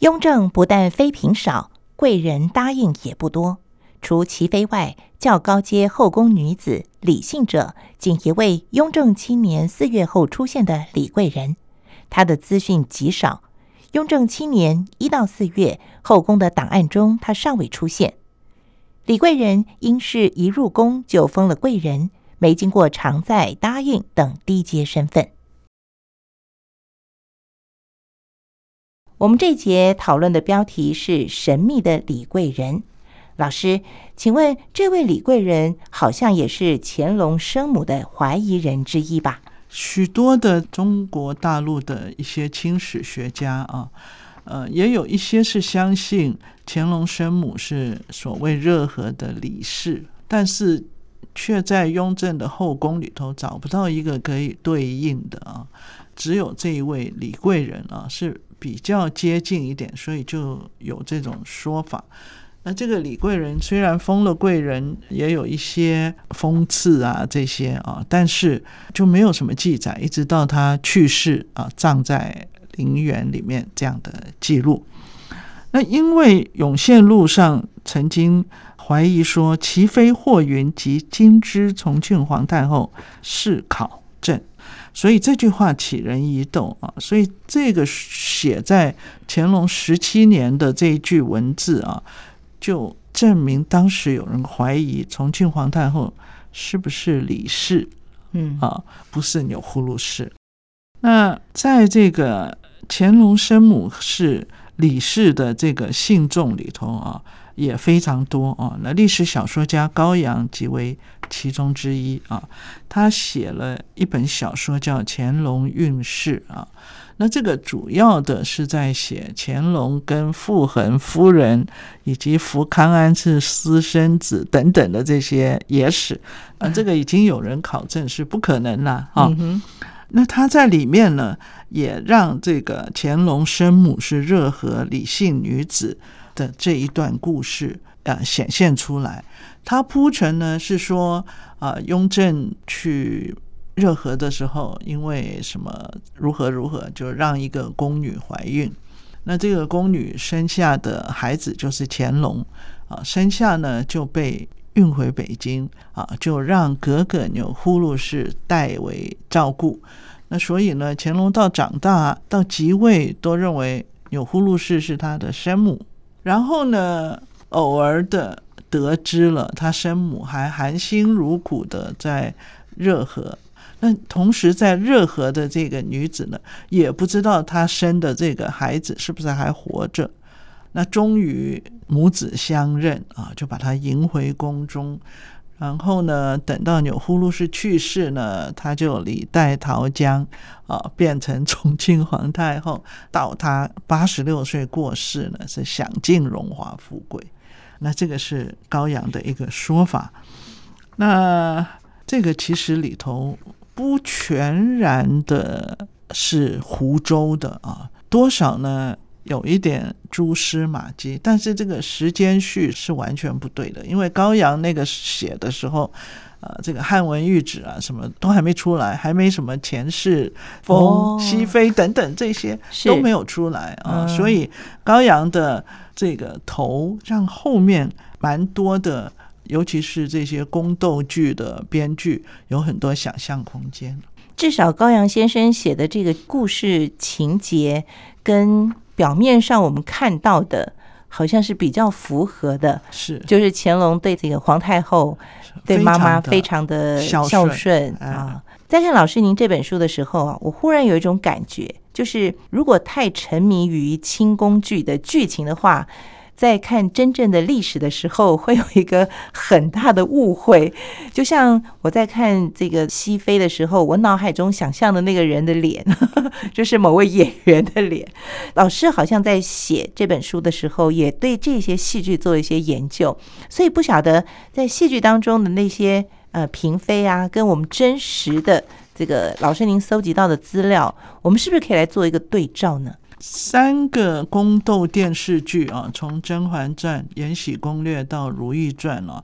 雍正不但妃嫔少，贵人答应也不多。除齐妃外，较高阶后宫女子李姓者，仅一位雍正七年四月后出现的李贵人。她的资讯极少。雍正七年一到四月，后宫的档案中，她尚未出现。李贵人因是一入宫就封了贵人，没经过常在、答应等低阶身份。我们这节讨论的标题是“神秘的李贵人”。老师，请问这位李贵人好像也是乾隆生母的怀疑人之一吧？许多的中国大陆的一些清史学家啊，呃，也有一些是相信乾隆生母是所谓热河的李氏，但是却在雍正的后宫里头找不到一个可以对应的啊，只有这一位李贵人啊是。比较接近一点，所以就有这种说法。那这个李贵人虽然封了贵人，也有一些封赐啊这些啊，但是就没有什么记载，一直到他去世啊，葬在陵园里面这样的记录。那因为《永献录》上曾经怀疑说，齐妃霍云及金枝重庆皇太后是考证。所以这句话起人疑窦啊，所以这个写在乾隆十七年的这一句文字啊，就证明当时有人怀疑重庆皇太后是不是李氏，嗯啊，不是钮祜禄氏。那在这个乾隆生母是李氏的这个信众里头啊。也非常多啊，那历史小说家高阳即为其中之一啊。他写了一本小说叫《乾隆运势》啊，那这个主要的是在写乾隆跟傅恒夫人以及福康安是私生子等等的这些野史啊。这个已经有人考证是不可能了啊。那他在里面呢，也让这个乾隆生母是热河李姓女子。的这一段故事啊，显现出来。他铺陈呢是说啊，雍正去热河的时候，因为什么如何如何，就让一个宫女怀孕。那这个宫女生下的孩子就是乾隆啊，生下呢就被运回北京啊，就让格格钮祜禄氏代为照顾。那所以呢，乾隆到长大到即位，都认为钮祜禄氏是他的生母。然后呢，偶尔的得知了他生母还含辛茹苦的在热河，那同时在热河的这个女子呢，也不知道她生的这个孩子是不是还活着。那终于母子相认啊，就把她迎回宫中。然后呢，等到钮祜禄氏去世呢，他就李代桃僵啊，变成重庆皇太后。到他八十六岁过世呢，是享尽荣华富贵。那这个是高阳的一个说法。那这个其实里头不全然的是湖州的啊，多少呢？有一点蛛丝马迹，但是这个时间序是完全不对的，因为高阳那个写的时候，呃，这个汉文谕旨啊，什么都还没出来，还没什么前世封熹妃等等这些都没有出来啊，所以高阳的这个头让后面蛮多的，尤其是这些宫斗剧的编剧有很多想象空间。至少高阳先生写的这个故事情节跟。表面上我们看到的，好像是比较符合的，是就是乾隆对这个皇太后、对妈妈非常的孝顺啊。在看老师您这本书的时候啊，我忽然有一种感觉，就是如果太沉迷于清宫剧的剧情的话。在看真正的历史的时候，会有一个很大的误会。就像我在看这个西非的时候，我脑海中想象的那个人的脸，就是某位演员的脸。老师好像在写这本书的时候，也对这些戏剧做一些研究，所以不晓得在戏剧当中的那些呃嫔妃啊，跟我们真实的这个老师您搜集到的资料，我们是不是可以来做一个对照呢？三个宫斗电视剧啊，从《甄嬛传》《延禧攻略》到《如懿传》啊，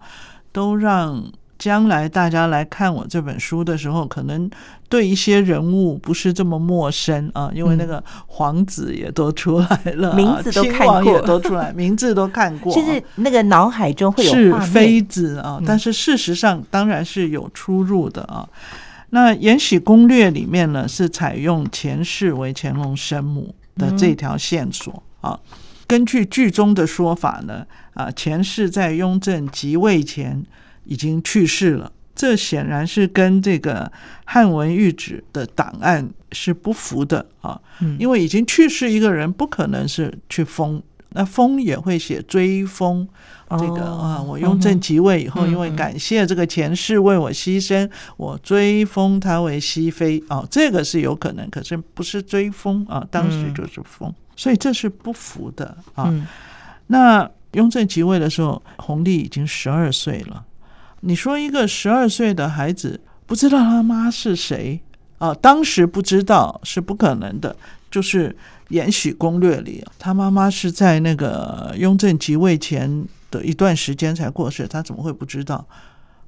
都让将来大家来看我这本书的时候，可能对一些人物不是这么陌生啊，因为那个皇子也都出来了，名字都看过，也都出来，名字都看过，就是那个脑海中会有是妃子啊，但是事实上当然是有出入的啊。那《延禧攻略》里面呢，是采用前世为乾隆生母的这条线索啊。根据剧中的说法呢，啊，前世在雍正即位前。已经去世了，这显然是跟这个汉文谕旨的档案是不符的啊。嗯，因为已经去世一个人，不可能是去封，那封也会写追封。这个啊，我雍正即位以后，因为感谢这个前世为我牺牲，我追封他为熹妃啊，这个是有可能，可是不是追封啊，当时就是封，所以这是不符的啊。那雍正即位的时候，弘历已经十二岁了。你说一个十二岁的孩子不知道他妈是谁啊？当时不知道是不可能的。就是《延禧攻略》里，他妈妈是在那个雍正即位前的一段时间才过世，他怎么会不知道？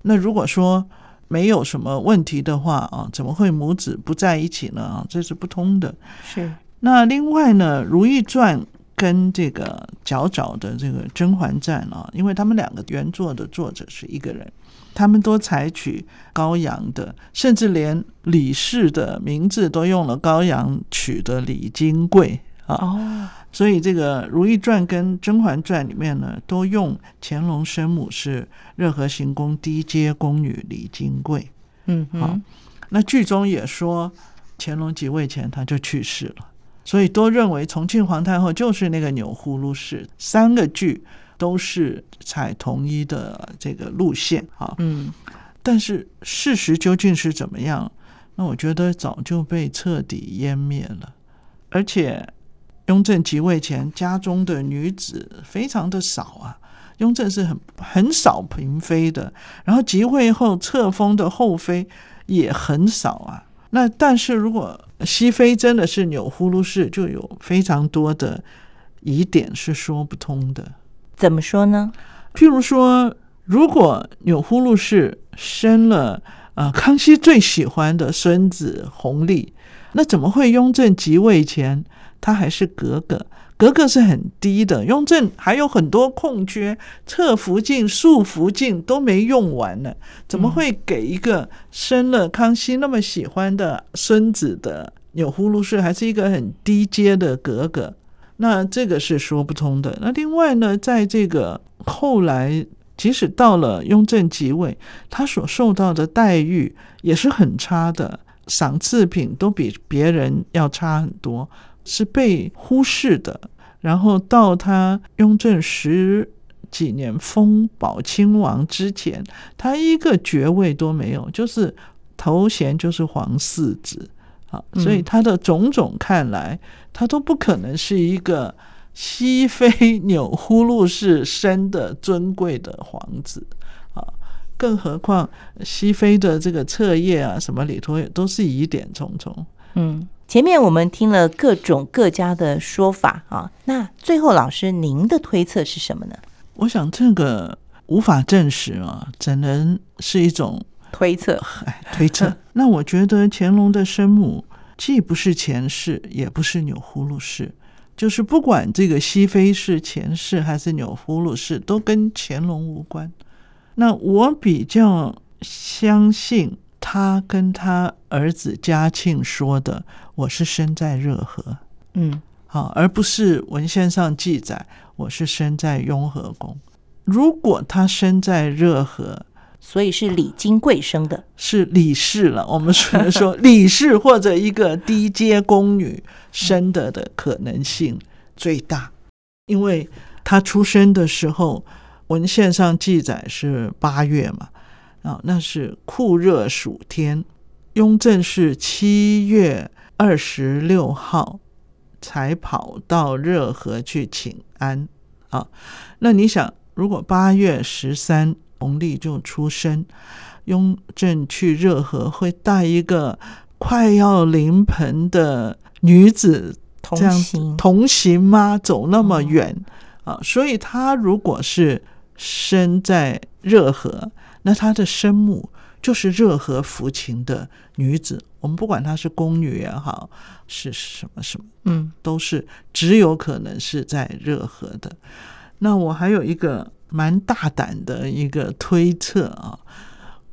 那如果说没有什么问题的话啊，怎么会母子不在一起呢？啊，这是不通的。是。那另外呢，《如懿传》跟这个较早的这个《甄嬛传》啊，因为他们两个原作的作者是一个人。他们都采取高阳的，甚至连李氏的名字都用了高阳取的李金贵啊。哦，所以这个《如懿传》跟《甄嬛传》里面呢，都用乾隆生母是热河行宫低阶宫女李金贵。嗯，好，那剧中也说乾隆即位前他就去世了，所以都认为重庆皇太后就是那个钮祜禄氏。三个剧。都是采同一的这个路线啊，嗯，但是事实究竟是怎么样？那我觉得早就被彻底湮灭了。而且雍正即位前，家中的女子非常的少啊，雍正是很很少嫔妃的。然后即位后册封的后妃也很少啊。那但是如果熹妃真的是钮祜禄氏，就有非常多的疑点是说不通的。怎么说呢？譬如说，如果钮祜禄氏生了啊康熙最喜欢的孙子弘历，那怎么会雍正即位前他还是格格？格格是很低的。雍正还有很多空缺，侧福晋、肃福晋都没用完呢，怎么会给一个生了康熙那么喜欢的孙子的钮祜禄氏，还是一个很低阶的格格？那这个是说不通的。那另外呢，在这个后来，即使到了雍正即位，他所受到的待遇也是很差的，赏赐品都比别人要差很多，是被忽视的。然后到他雍正十几年封宝亲王之前，他一个爵位都没有，就是头衔就是皇四子。所以他的种种看来，他都不可能是一个西非钮祜禄氏生的尊贵的皇子啊！更何况西非的这个册页啊，什么里头也都是疑点重重。嗯，前面我们听了各种各家的说法啊，那最后老师您的推测是什么呢？我想这个无法证实啊，只能是一种。推测，推测。那我觉得乾隆的生母既不是前世，也不是钮祜禄氏，就是不管这个熹妃是前世还是钮祜禄氏，都跟乾隆无关。那我比较相信他跟他儿子嘉庆说的：“我是生在热河，嗯，好，而不是文献上记载我是生在雍和宫。如果他生在热河。”所以是李金贵生的，是李氏了。我们只能说李氏或者一个低阶宫女生的的可能性最大，因为她出生的时候文献上记载是八月嘛，啊，那是酷热暑天。雍正是七月二十六号才跑到热河去请安啊。那你想，如果八月十三。弘历就出生，雍正去热河会带一个快要临盆的女子同行同行吗？走那么远啊！所以他如果是生在热河，那他的生母就是热河抚琴的女子。我们不管她是宫女也好，是什么什么，嗯，都是只有可能是在热河的。那我还有一个蛮大胆的一个推测啊，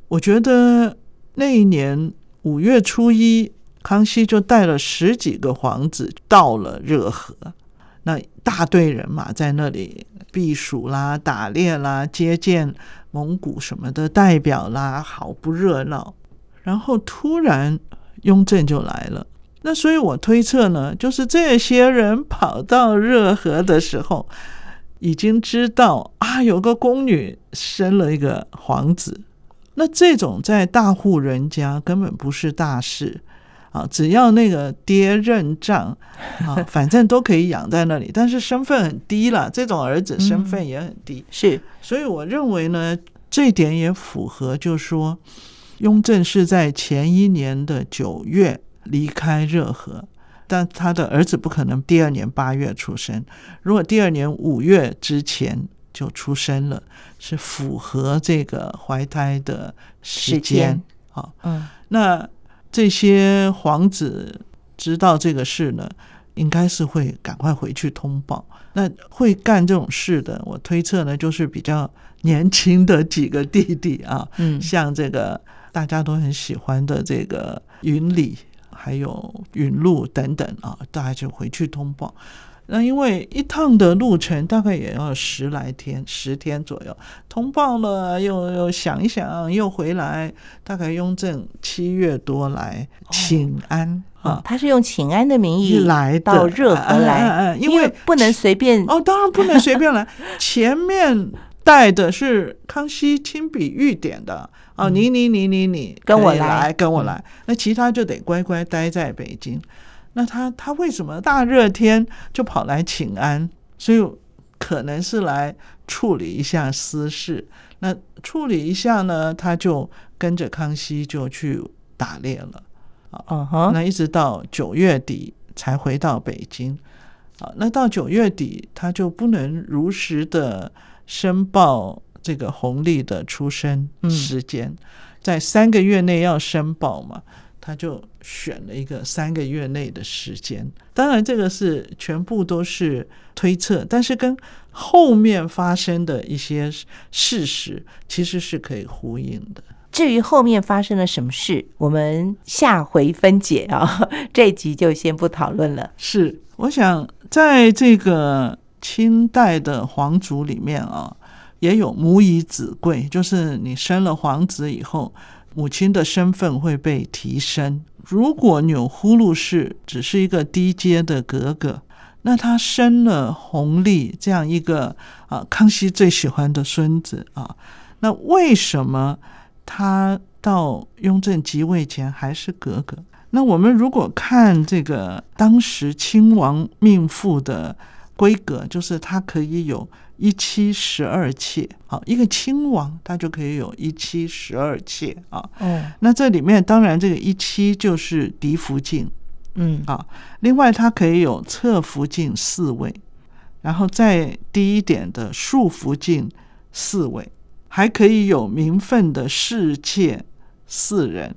我觉得那一年五月初一，康熙就带了十几个皇子到了热河，那大队人马在那里避暑啦、打猎啦、接见蒙古什么的代表啦，好不热闹。然后突然。雍正就来了，那所以我推测呢，就是这些人跑到热河的时候，已经知道啊，有个宫女生了一个皇子，那这种在大户人家根本不是大事。啊，只要那个爹认账啊，反正都可以养在那里，但是身份很低了，这种儿子身份也很低，是，所以我认为呢，这点也符合，就是说。雍正是在前一年的九月离开热河，但他的儿子不可能第二年八月出生。如果第二年五月之前就出生了，是符合这个怀胎的时间。好，嗯，那这些皇子知道这个事呢，应该是会赶快回去通报。那会干这种事的，我推测呢，就是比较年轻的几个弟弟啊，嗯，像这个。大家都很喜欢的这个云里，还有云路等等啊，大家就回去通报。那因为一趟的路程大概也要十来天，十天左右。通报了，又又想一想，又回来。大概雍正七月多来请安啊，他是用请安的名义来到热河来，因为不能随便哦，当然不能随便来。前面带的是康熙亲笔御点的。哦，你你你你你跟我来，跟我来，那其他就得乖乖待在北京。那他他为什么大热天就跑来请安？所以可能是来处理一下私事。那处理一下呢，他就跟着康熙就去打猎了。啊，那一直到九月底才回到北京。啊，那到九月底他就不能如实的申报。这个红利的出生时间，在三个月内要申报嘛，他就选了一个三个月内的时间。当然，这个是全部都是推测，但是跟后面发生的一些事实其实是可以呼应的。至于后面发生了什么事，我们下回分解啊，这一集就先不讨论了。是，我想在这个清代的皇族里面啊。也有母以子贵，就是你生了皇子以后，母亲的身份会被提升。如果钮祜禄氏只是一个低阶的格格，那他生了弘历这样一个啊，康熙最喜欢的孙子啊，那为什么他到雍正即位前还是格格？那我们如果看这个当时亲王命妇的规格，就是他可以有。一妻十二妾，好，一个亲王他就可以有一妻十二妾啊。哦，那这里面当然这个一妻就是嫡福晋，嗯啊，另外他可以有侧福晋四位，然后再低一点的庶福晋四位，还可以有名分的侍妾四人。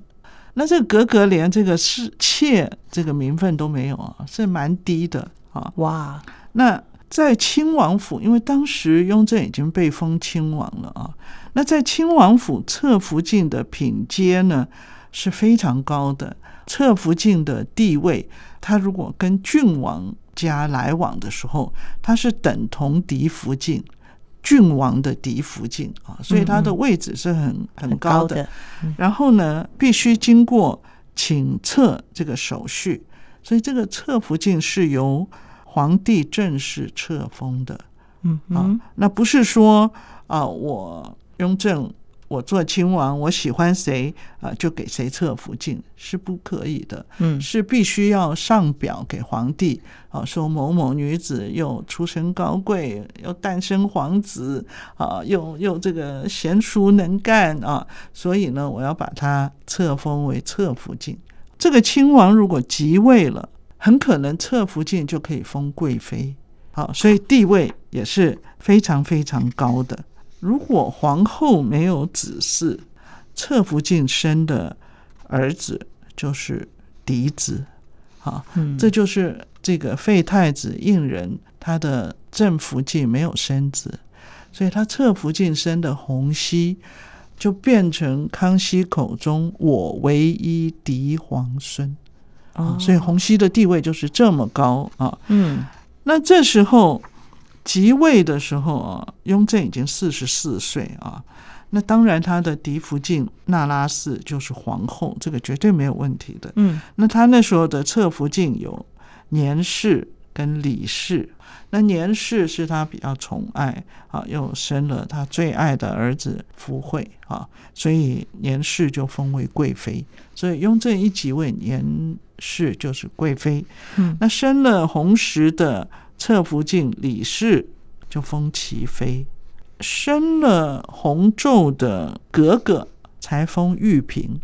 那这个格格连这个侍妾这个名分都没有啊，是蛮低的啊。哇，那。在亲王府，因为当时雍正已经被封亲王了啊。那在亲王府，侧福晋的品阶呢是非常高的。侧福晋的地位，他如果跟郡王家来往的时候，他是等同嫡福晋，郡王的嫡福晋啊，所以他的位置是很很高的。然后呢，必须经过请册这个手续，所以这个侧福晋是由。皇帝正式册封的，嗯啊，那不是说啊，我雍正我做亲王，我喜欢谁啊，就给谁册福晋是不可以的，嗯，是必须要上表给皇帝啊，说某某女子又出身高贵，又诞生皇子啊，又又这个贤淑能干啊，所以呢，我要把她册封为侧福晋。这个亲王如果即位了。很可能侧福晋就可以封贵妃，好，所以地位也是非常非常高的。如果皇后没有子嗣，侧福晋生的儿子就是嫡子，啊，这就是这个废太子胤仁他的正福晋没有生子，所以他侧福晋生的洪熙就变成康熙口中我唯一嫡皇孙，啊，所以弘皙的地位就是这么高啊，嗯，那这时候。即位的时候啊，雍正已经四十四岁啊。那当然，他的嫡福晋那拉氏就是皇后，这个绝对没有问题的。嗯，那他那时候的侧福晋有年氏跟李氏。那年氏是他比较宠爱啊，又生了他最爱的儿子福惠啊，所以年氏就封为贵妃。所以雍正一即位，年氏就是贵妃。嗯，那生了红石的。侧福晋李氏就封齐妃，生了弘昼的格格才封玉嫔。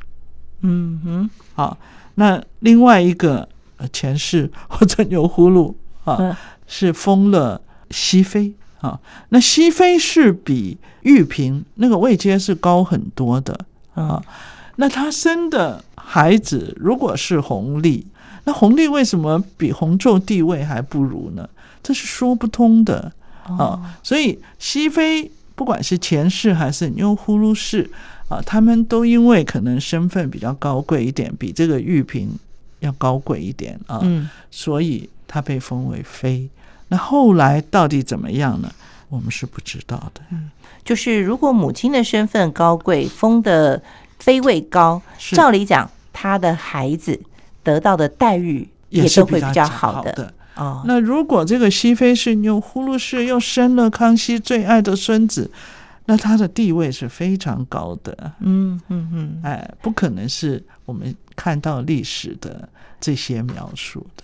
嗯哼，好，那另外一个前世或者牛葫芦啊，是封了熹妃啊。那熹妃是比玉嫔那个位阶是高很多的啊。那她生的孩子如果是弘历，那弘历为什么比弘昼地位还不如呢？这是说不通的啊！所以熹妃不管是前世还是钮祜禄氏啊，他们都因为可能身份比较高贵一点，比这个玉嫔要高贵一点啊，嗯，所以她被封为妃。那后来到底怎么样呢？我们是不知道的。嗯，就是如果母亲的身份高贵，封的妃位高，照理讲，她的孩子得到的待遇也是会比较好的。哦，那如果这个熹妃是牛呼噜氏，又生了康熙最爱的孙子，那他的地位是非常高的。嗯嗯嗯，哎，不可能是我们看到历史的这些描述的。